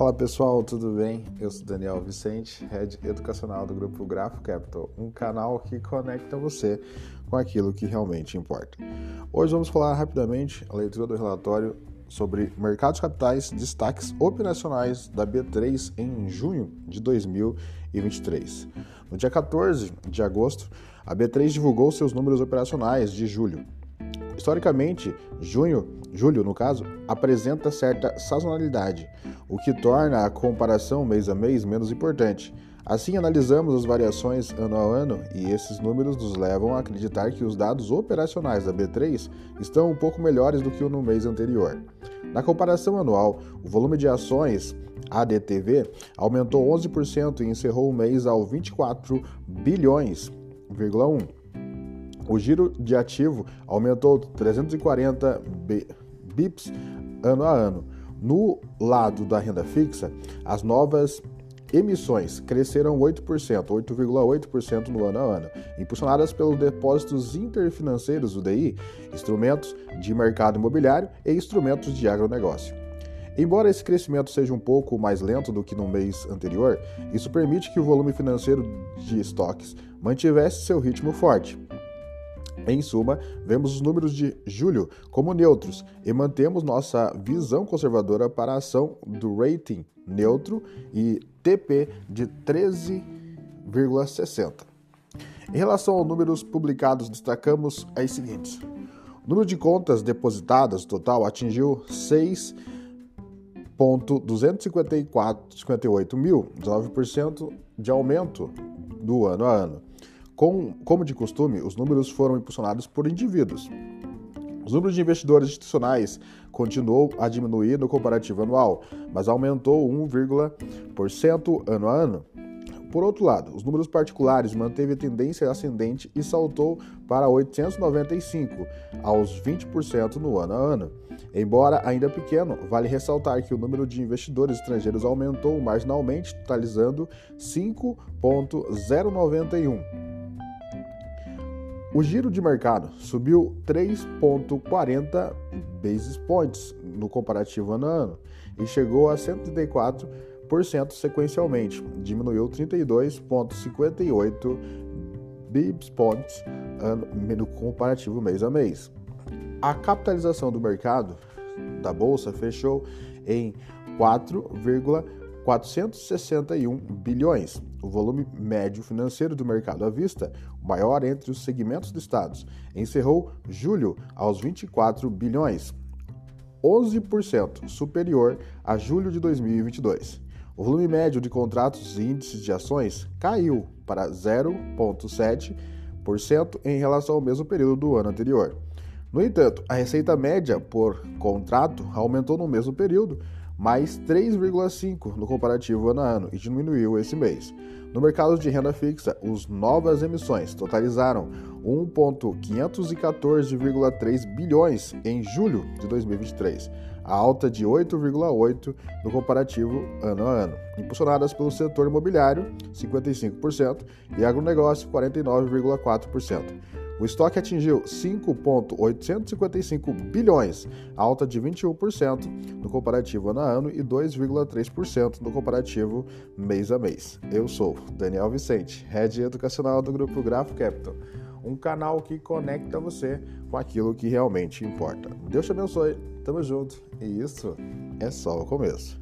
Fala pessoal, tudo bem? Eu sou Daniel Vicente, Head Educacional do Grupo Grafo Capital, um canal que conecta você com aquilo que realmente importa. Hoje vamos falar rapidamente a leitura do relatório sobre mercados capitais, destaques operacionais da B3 em junho de 2023. No dia 14 de agosto, a B3 divulgou seus números operacionais de julho. Historicamente, junho, julho no caso, apresenta certa sazonalidade, o que torna a comparação mês a mês menos importante. Assim, analisamos as variações ano a ano e esses números nos levam a acreditar que os dados operacionais da B3 estão um pouco melhores do que no mês anterior. Na comparação anual, o volume de ações ADTV aumentou 11% e encerrou o mês ao 24 bilhões,1 o giro de ativo aumentou 340 bips ano a ano. No lado da renda fixa, as novas emissões cresceram 8%, 8,8% no ano a ano, impulsionadas pelos depósitos interfinanceiros UDI, instrumentos de mercado imobiliário e instrumentos de agronegócio. Embora esse crescimento seja um pouco mais lento do que no mês anterior, isso permite que o volume financeiro de estoques mantivesse seu ritmo forte. Em suma, vemos os números de julho como neutros e mantemos nossa visão conservadora para a ação do rating neutro e TP de 13,60. Em relação aos números publicados, destacamos as seguintes: o número de contas depositadas total atingiu 6,258 mil, 19% de aumento do ano a ano. Com, como de costume, os números foram impulsionados por indivíduos. Os números de investidores institucionais continuou a diminuir no comparativo anual, mas aumentou 1,% ano a ano. Por outro lado, os números particulares manteve a tendência ascendente e saltou para 895 aos 20% no ano a ano. Embora ainda pequeno, vale ressaltar que o número de investidores estrangeiros aumentou marginalmente, totalizando 5.091 o giro de mercado subiu 3,40 basis points no comparativo ano a ano e chegou a 134% sequencialmente, diminuiu 32,58 basis points no comparativo mês a mês. A capitalização do mercado da bolsa fechou em 4,40 461 bilhões. O volume médio financeiro do mercado à vista, o maior entre os segmentos listados, encerrou julho aos 24 bilhões, 11% superior a julho de 2022. O volume médio de contratos e índices de ações caiu para 0,7% em relação ao mesmo período do ano anterior. No entanto, a receita média por contrato aumentou no mesmo período, mais 3,5% no comparativo ano a ano e diminuiu esse mês. No mercado de renda fixa, as novas emissões totalizaram 1,514,3 bilhões em julho de 2023, a alta de 8,8% no comparativo ano a ano, impulsionadas pelo setor imobiliário, 55%, e agronegócio, 49,4%. O estoque atingiu 5,855 bilhões, alta de 21% no comparativo ano a ano e 2,3% no comparativo mês a mês. Eu sou Daniel Vicente, Head Educacional do Grupo Grafo Capital, um canal que conecta você com aquilo que realmente importa. Deus te abençoe, tamo junto e isso é só o começo.